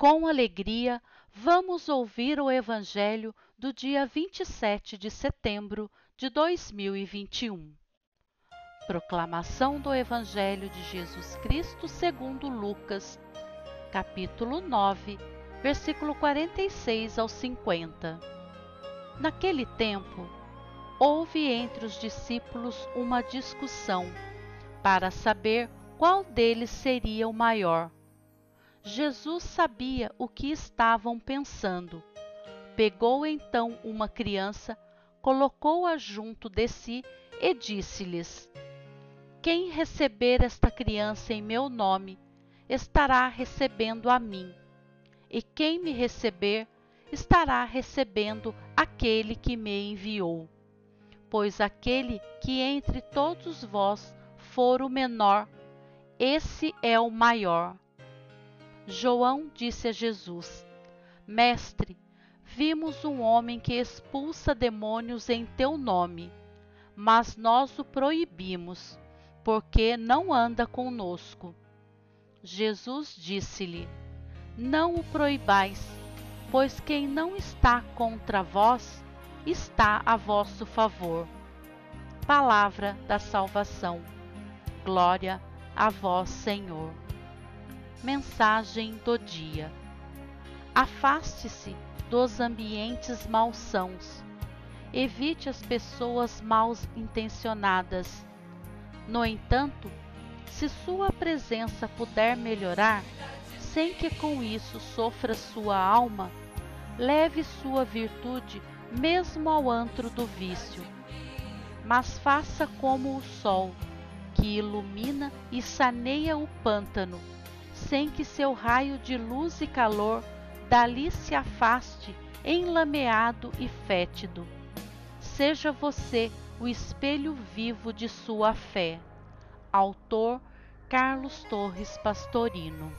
com alegria, vamos ouvir o Evangelho do dia 27 de setembro de 2021. Proclamação do Evangelho de Jesus Cristo segundo Lucas, capítulo 9, versículo 46 ao 50. Naquele tempo, houve entre os discípulos uma discussão para saber qual deles seria o maior. Jesus sabia o que estavam pensando. Pegou então uma criança, colocou-a junto de si e disse-lhes: Quem receber esta criança em meu nome, estará recebendo a mim. E quem me receber, estará recebendo aquele que me enviou. Pois aquele que entre todos vós for o menor, esse é o maior. João disse a Jesus: Mestre, vimos um homem que expulsa demônios em teu nome, mas nós o proibimos, porque não anda conosco. Jesus disse-lhe: Não o proibais, pois quem não está contra vós está a vosso favor. Palavra da salvação. Glória a vós, Senhor mensagem do dia. Afaste-se dos ambientes malsãos. Evite as pessoas mal intencionadas. No entanto, se sua presença puder melhorar, sem que com isso sofra sua alma, leve sua virtude mesmo ao antro do vício. Mas faça como o sol, que ilumina e saneia o pântano sem que seu raio de luz e calor dali se afaste enlameado e fétido. Seja você o espelho vivo de sua fé. Autor Carlos Torres Pastorino